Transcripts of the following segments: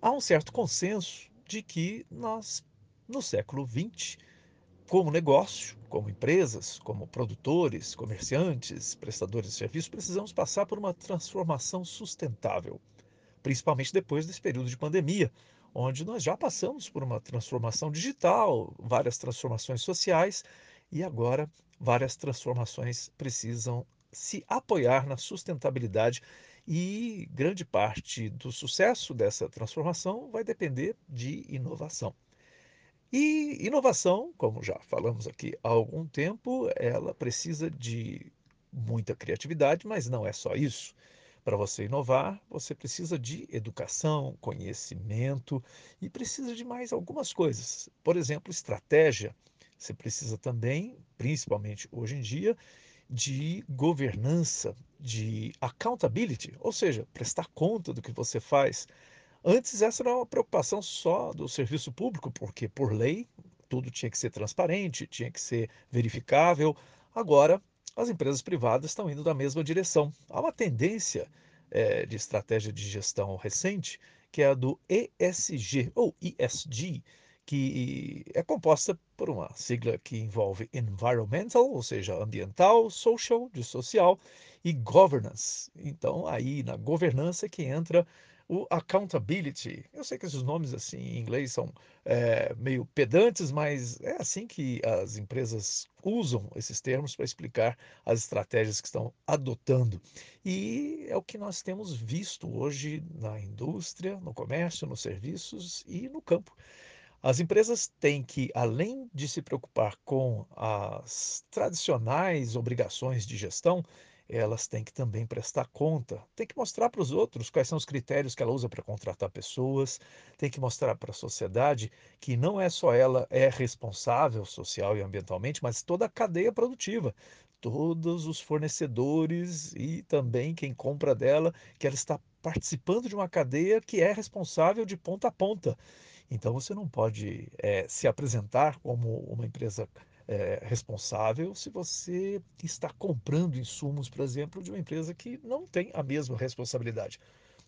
Há um certo consenso de que nós, no século XX, como negócio, como empresas, como produtores, comerciantes, prestadores de serviços, precisamos passar por uma transformação sustentável, principalmente depois desse período de pandemia, onde nós já passamos por uma transformação digital, várias transformações sociais e agora várias transformações precisam se apoiar na sustentabilidade e grande parte do sucesso dessa transformação vai depender de inovação. E inovação, como já falamos aqui há algum tempo, ela precisa de muita criatividade, mas não é só isso. Para você inovar, você precisa de educação, conhecimento e precisa de mais algumas coisas. Por exemplo, estratégia. Você precisa também, principalmente hoje em dia, de governança, de accountability, ou seja, prestar conta do que você faz. Antes, essa era uma preocupação só do serviço público, porque, por lei, tudo tinha que ser transparente, tinha que ser verificável. Agora, as empresas privadas estão indo na mesma direção. Há uma tendência é, de estratégia de gestão recente, que é a do ESG, ou ESG, que é composta por uma sigla que envolve environmental, ou seja, ambiental, social, de social, e governance. Então, aí na governança que entra o accountability. Eu sei que esses nomes assim em inglês são é, meio pedantes, mas é assim que as empresas usam esses termos para explicar as estratégias que estão adotando. E é o que nós temos visto hoje na indústria, no comércio, nos serviços e no campo. As empresas têm que, além de se preocupar com as tradicionais obrigações de gestão, elas têm que também prestar conta, tem que mostrar para os outros quais são os critérios que ela usa para contratar pessoas, tem que mostrar para a sociedade que não é só ela é responsável social e ambientalmente, mas toda a cadeia produtiva, todos os fornecedores e também quem compra dela, que ela está participando de uma cadeia que é responsável de ponta a ponta. Então você não pode é, se apresentar como uma empresa é, responsável se você está comprando insumos, por exemplo, de uma empresa que não tem a mesma responsabilidade.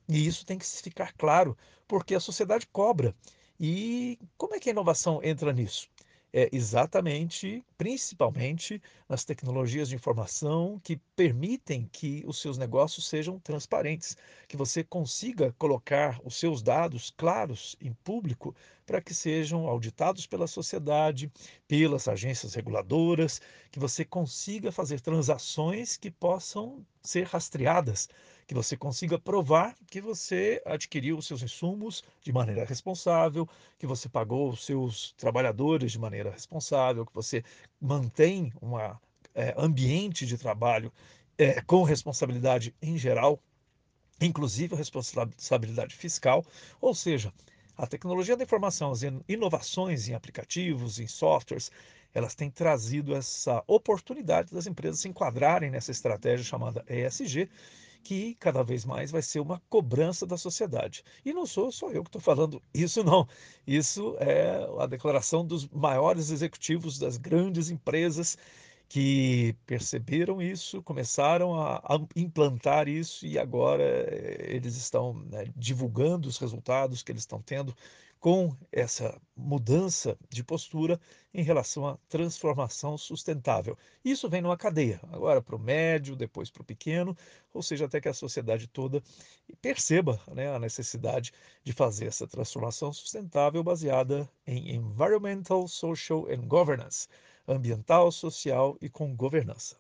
E isso tem que ficar claro, porque a sociedade cobra. E como é que a inovação entra nisso? É exatamente, principalmente nas tecnologias de informação que permitem que os seus negócios sejam transparentes, que você consiga colocar os seus dados claros em público para que sejam auditados pela sociedade, pelas agências reguladoras, que você consiga fazer transações que possam ser rastreadas que você consiga provar que você adquiriu os seus insumos de maneira responsável, que você pagou os seus trabalhadores de maneira responsável, que você mantém um é, ambiente de trabalho é, com responsabilidade em geral, inclusive a responsabilidade fiscal, ou seja, a tecnologia da informação, as inovações em aplicativos, em softwares, elas têm trazido essa oportunidade das empresas se enquadrarem nessa estratégia chamada ESG que cada vez mais vai ser uma cobrança da sociedade. E não sou só eu que estou falando isso, não. Isso é a declaração dos maiores executivos das grandes empresas que perceberam isso, começaram a, a implantar isso e agora eh, eles estão né, divulgando os resultados que eles estão tendo com essa mudança de postura em relação à transformação sustentável. Isso vem numa cadeia, agora para o médio, depois para o pequeno, ou seja, até que a sociedade toda perceba né, a necessidade de fazer essa transformação sustentável baseada em environmental, social and governance ambiental, social e com governança.